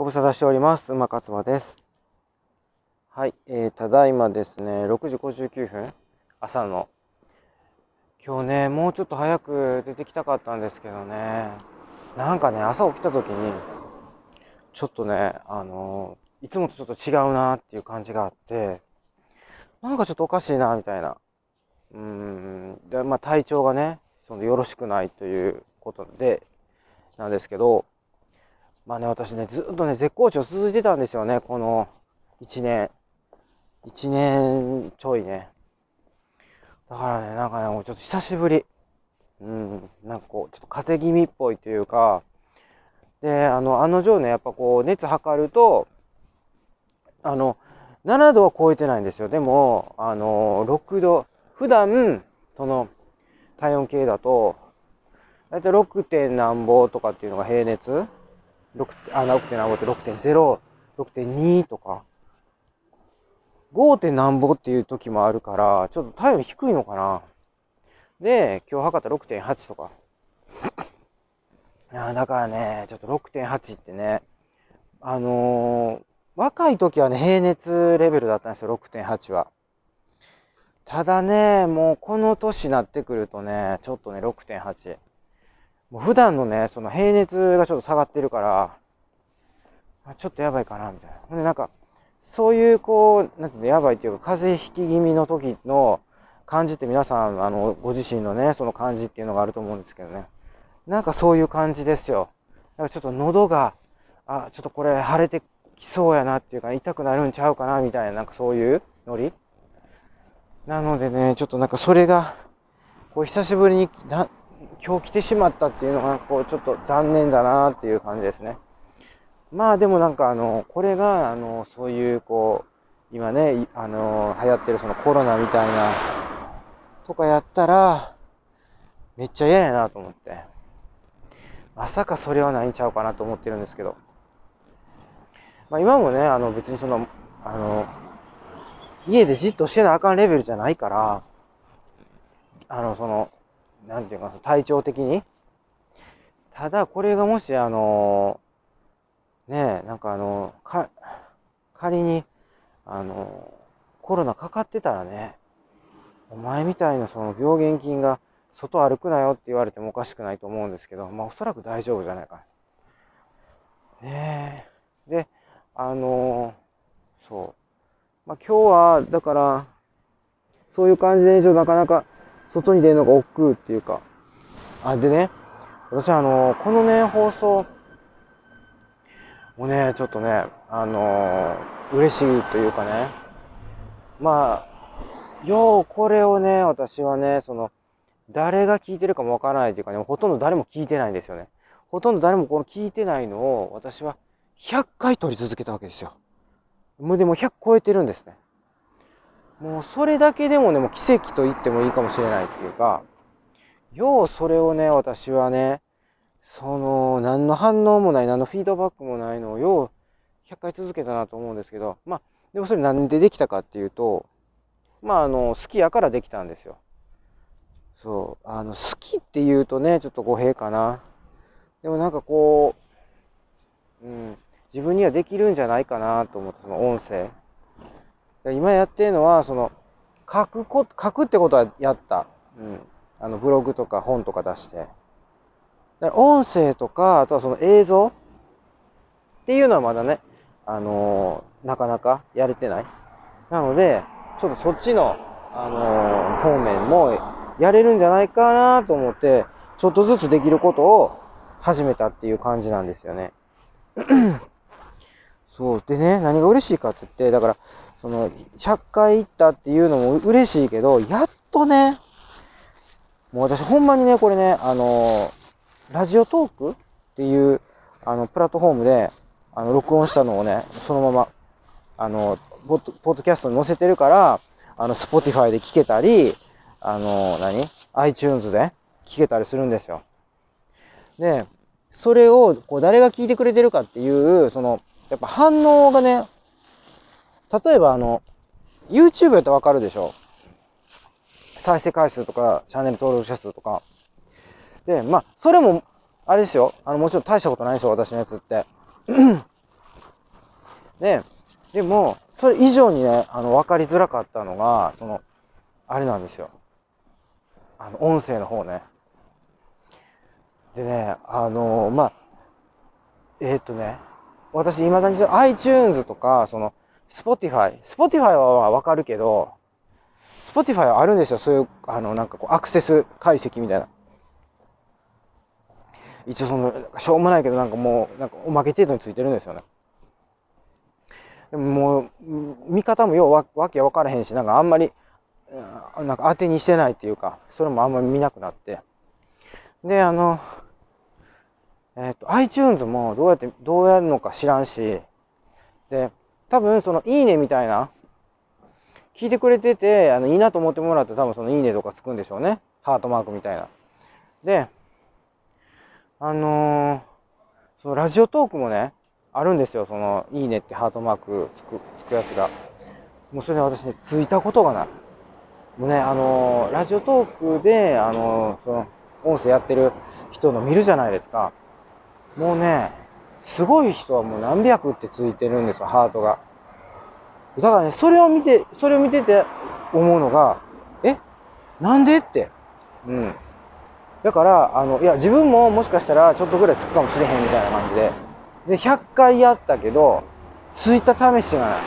ご無沙汰しております。馬勝馬です。はい、えー、ただいまですね、6時59分、朝の。今日ね、もうちょっと早く出てきたかったんですけどね、なんかね、朝起きた時に、ちょっとね、あのーいつもとちょっと違うなっていう感じがあって、なんかちょっとおかしいな、みたいな。うーん、で、まあ体調がね、そのよろしくないということで、なんですけど、まあね、私ね、ずっとね、絶好調続いてたんですよね、この1年。1年ちょいね。だからね、なんかね、もうちょっと久しぶり。うん、なんかこう、ちょっと風邪気味っぽいというか、で、あの、案の定ね、やっぱこう、熱測ると、あの、7度は超えてないんですよ。でも、あの、6度、普段、その、体温計だと、だいたい 6. 点何ぼとかっていうのが平熱6あ、6点何ぼって6.0、6.2とか、5. 何ぼっていう時もあるから、ちょっと体温低いのかな。で、今日測った6.8とか。いやだからね、ちょっと6.8ってね、あのー若い時はね、平熱レベルだったんですよ、6.8は。ただね、もうこの年になってくるとね、ちょっとね、6.8。もう普段のね、その平熱がちょっと下がってるから、ちょっとやばいかな、みたいな。ほんで、なんか、そういう、こう、なんていうの、やばいっていうか、風邪ひき気味の時の感じって皆さん、あの、ご自身のね、その感じっていうのがあると思うんですけどね。なんかそういう感じですよ。なんかちょっと喉が、あ、ちょっとこれ腫れてきそうやなっていうか、痛くなるんちゃうかな、みたいな、なんかそういうノリなのでね、ちょっとなんかそれが、こう、久しぶりにな、今日来てしまったっていうのが、こう、ちょっと残念だなっていう感じですね。まあでもなんかあの、これが、あの、そういう、こう、今ね、あの、流行ってるそのコロナみたいな、とかやったら、めっちゃ嫌やなと思って。まさかそれはないんちゃうかなと思ってるんですけど。まあ今もね、あの別にその、あの、家でじっとしてなあかんレベルじゃないから、あの、その、なんていうか、体調的に。ただ、これがもし、あの、ねえ、なんかあの、か、仮に、あの、コロナかかってたらね、お前みたいなその病原菌が外歩くなよって言われてもおかしくないと思うんですけど、まあおそらく大丈夫じゃないかな。ねえ。で、あの、そう。まあ今日は、だから、そういう感じで、ちょっとなかなか外に出るのが億劫っていうか。あ、でね、私あの、このね、放送、もね、ちょっとね、あの嬉しいというかね、まあ、ようこれをね、私はね、その、誰が聞いてるかもわからないというかね、ほとんど誰も聞いてないんですよね。ほとんど誰もこの聞いてないのを、私は100回撮り続けたわけですよ。もうでも100超えてるんですね。もうそれだけでもね、もう奇跡と言ってもいいかもしれないっていうか、ようそれをね、私はね、その、何の反応もない、何のフィードバックもないのをよう100回続けたなと思うんですけど、まあ、でもそれなんでできたかっていうと、まあ、あの、好きやからできたんですよ。そう。あの、好きって言うとね、ちょっと語弊かな。でもなんかこう、うん、自分にはできるんじゃないかなと思って、その音声。今やってるのは、その、書くこ、書くってことはやった。うん。あの、ブログとか本とか出して。音声とか、あとはその映像っていうのはまだね、あのーなかなかやれてない。なので、ちょっとそっちの、あのー方面もやれるんじゃないかなと思って、ちょっとずつできることを始めたっていう感じなんですよね。そう。でね、何が嬉しいかって言って、だから、その、100回行ったっていうのも嬉しいけど、やっとね、もう私ほんまにね、これね、あのーラジオトークっていう、あの、プラットフォームで、あの、録音したのをね、そのまま、あの、ポッドポッドキャストに載せてるから、あの、 Spotify で聞けたり、あの、何 ?iTunes で聞けたりするんですよ。で、それを、こう、誰が聞いてくれてるかっていう、その、やっぱ反応がね、例えばあの、YouTube やったらわかるでしょ？再生回数とか、チャンネル登録者数とか。で、まあ、それも、あれですよ。あの、もちろん大したことないですよ、私のやつって。で、でも、それ以上にね、あの、分かりづらかったのが、その、あれなんですよ。あの、音声の方ね。でね、あのまあ、えー、っとね、私、未だに iTunes とか、その、Spotify。Spotify はわかるけど、Spotify はあるんですよ。そういう、あの、なんかこう、アクセス解析みたいな。一応その、しょうもないけど、なんかもう、なんかおまけ程度についてるんですよね。でももう、見方もようわわけわからへんし、なんかあんまり、なんか当てにしてないっていうか、それもあんまり見なくなって。で、あの、えっ、ー、と、iTunes もどうやって、どうやるのか知らんし、で、多分その、いいねみたいな、聞いてくれてて、あの、いいなと思ってもらって多分その、いいねとかつくんでしょうね。ハートマークみたいな。で、あのー、そのラジオトークもね、あるんですよ。その、いいねってハートマークつく、つくやつが。もうそれ私ね、ついたことがない。もうね、あのー、ラジオトークで、あのー、その、音声やってる人の見るじゃないですか。もうね、すごい人はもう何百ってついてるんですよ、ハートが。だからね、それを見て、それを見てて思うのが、え？なんでって。うん。だから、あの、いや、自分ももしかしたらちょっとぐらいつくかもしれへんみたいな感じで。で、100回やったけど、ついた試しがない。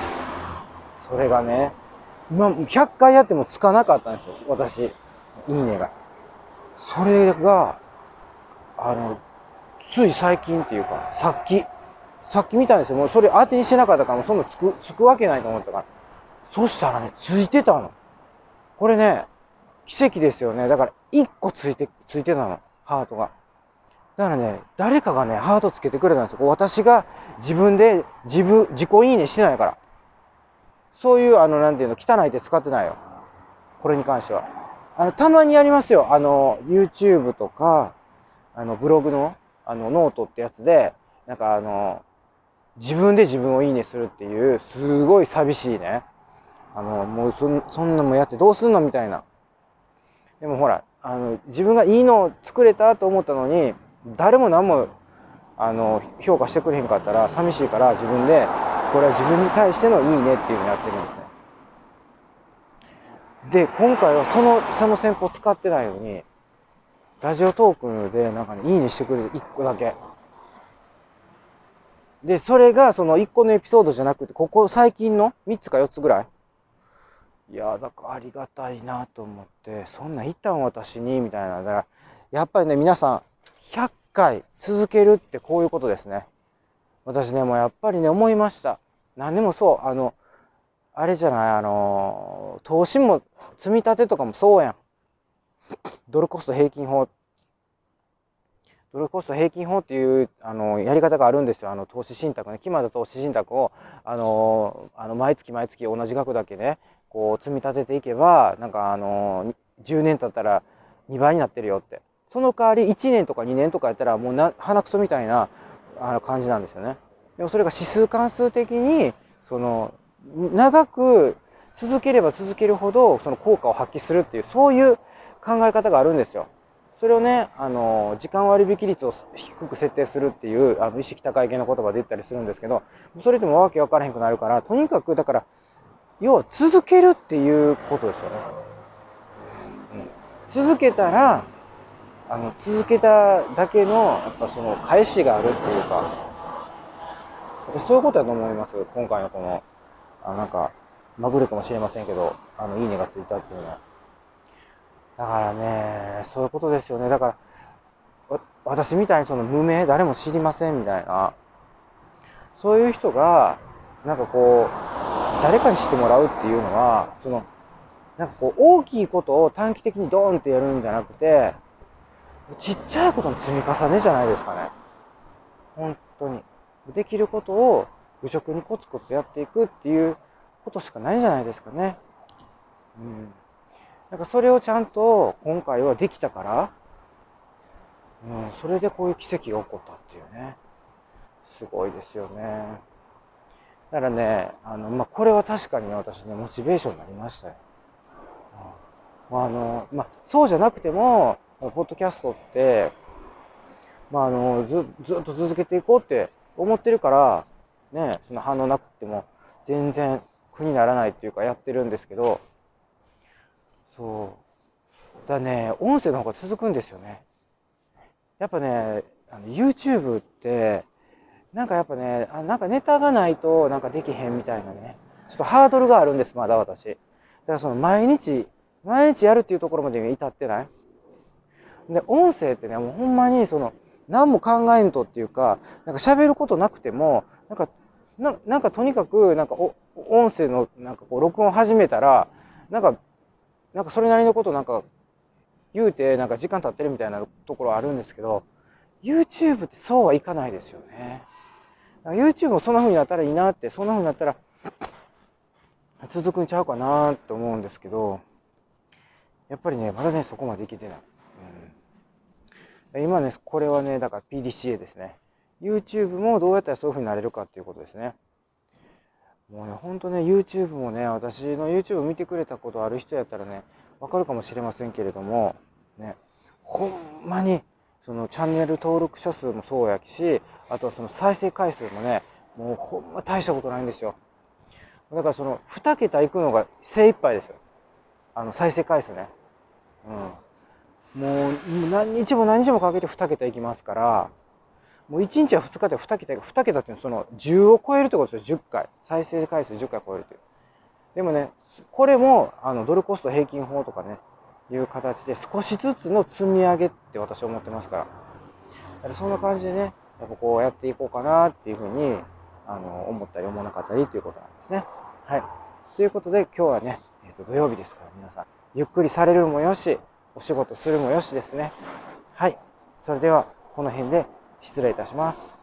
それがね、今、100回やってもつかなかったんですよ、私。いいねが。それが、あの、つい最近っていうか、さっき、さっき見たんですよ。もうそれ当てにしてなかったから、もうそんなつく、つくわけないと思ったから。そしたらね、ついてたの。これね、奇跡ですよね。だから、1個ついて、ついてたの。ハートが。だからね、誰かがね、ハートつけてくれたんですよ。私が自分で自分、自己いいねしてないから。そういう、あの、なんていうの、汚いって使ってないよ。これに関しては。あの、たまにやりますよ。あの、YouTube とか、あの、ブログの、あの、ノートってやつで、なんかあの、自分で自分をいいねするっていう、すごい寂しいね。あの、もうそ、そんなもやってどうすんのみたいな。でもほら、あの、自分がいいのを作れたと思ったのに、誰も何も、あの、評価してくれへんかったら寂しいから自分で、これは自分に対してのいいねっていうのをやってるんですね。で、今回はその、その戦法使ってないのに、ラジオトークでなんかね、いいねしてくれる1個だけ。で、それがその1個のエピソードじゃなくて、ここ最近の3つか4つぐらい。いやだからありがたいなと思って、そんな一旦私に、みたいな。だから、やっぱりね、皆さん、100回続けるってこういうことですね。私ね、もうやっぱりね、思いました。何でもそう、あの、あれじゃない、あの、投資も、積み立てとかもそうやん。ドルコスト平均法。ドルコスト平均法っていう、あの、やり方があるんですよ。あの、投資信託ね。決まった投資信託を、あの、あの、毎月毎月同じ額だけね、こう、積み立てていけば、なんか、あの、10年経ったら2倍になってるよって。その代わり1年とか2年とかやったら、もうな、鼻くそみたいな、あの、感じなんですよね。でもそれが指数関数的に、その、長く続ければ続けるほど、その効果を発揮するっていう、そういう考え方があるんですよ。それをね、あの、時間割引率を低く設定するっていう、あの、意識高い系の言葉で言ったりするんですけど、それでもわけわからへんくなるから、とにかく、だから、要は続けるっていうことですよね。うん、続けたら、あの、続けただけの、やっぱその、返しがあるっていうか、そういうことだと思います。今回のこの、あなんか、まぐれかもしれませんけど、あの、いいねがついたっていうのは。だからね、そういうことですよね。だから、私みたいにその無名、誰も知りませんみたいな、そういう人が、なんかこう、誰かに知ってもらうっていうのは、その、なんかこう、大きいことを短期的にドーンってやるんじゃなくて、ちっちゃいことの積み重ねじゃないですかね。本当に。できることを愚直にコツコツやっていくっていうことしかないじゃないですかね。うん。なんかそれをちゃんと今回はできたから、うん、それでこういう奇跡が起こったっていうね。すごいですよね。だからね、あの、まあ、これは確かに私ね、モチベーションになりましたよ。うん、あの、まあ、そうじゃなくても、ポッドキャストって、まあ、あの、ず、ずっと続けていこうって思ってるから、ね、その反応なくても全然苦にならないっていうかやってるんですけど、そう。だね、音声の方が続くんですよね。やっぱね、あの YouTube って、なんかやっぱね、あなんかネタがないとなんかできへんみたいなね、ちょっとハードルがあるんです、まだ私。だからその毎日、毎日やるっていうところまで至ってない。で、音声ってね、もうほんまにその、何も考えんとっていうか、なんか喋ることなくても、なんか、ななんかとにかく、なんかお音声のなんかこう録音始めたら、なんか、なんかそれなりのことなんか言うて、なんか時間経ってるみたいなところあるんですけど、YouTube ってそうはいかないですよね。YouTube もそんな風になったらいいなって、そんな風になったら続くんちゃうかなって思うんですけど、やっぱりね、まだね、そこまでいけてない。うん、今ね、これはね、だから PDCA ですね。YouTube もどうやったらそういう風になれるかっていうことですね。もうね、ほんとね、YouTube もね、私の YouTube 見てくれたことある人やったらね、わかるかもしれませんけれども、ね、ほんまに、そのチャンネル登録者数もそうやし、あとはその再生回数もね、もうほんま大したことないんですよ。だからその2桁いくのが精一杯ですよ。あの再生回数ね。うん。もう何日も何日もかけて2桁いきますから、もう1日は2日で2桁が、2桁っていうのはその10を超えるってことですよ、10回。再生回数10回超えるという。でもね、これも、あの、ドルコスト平均法とかね、いう形で少しずつの積み上げって私は思ってますから。からそんな感じでね、やっぱこうやっていこうかなっていうふうに、あの、思ったり思わなかったりということなんですね。はい。ということで今日はね、え、ー、と、土曜日ですから皆さん、ゆっくりされるもよし、お仕事するもよしですね。はい。それでは、この辺で失礼いたします。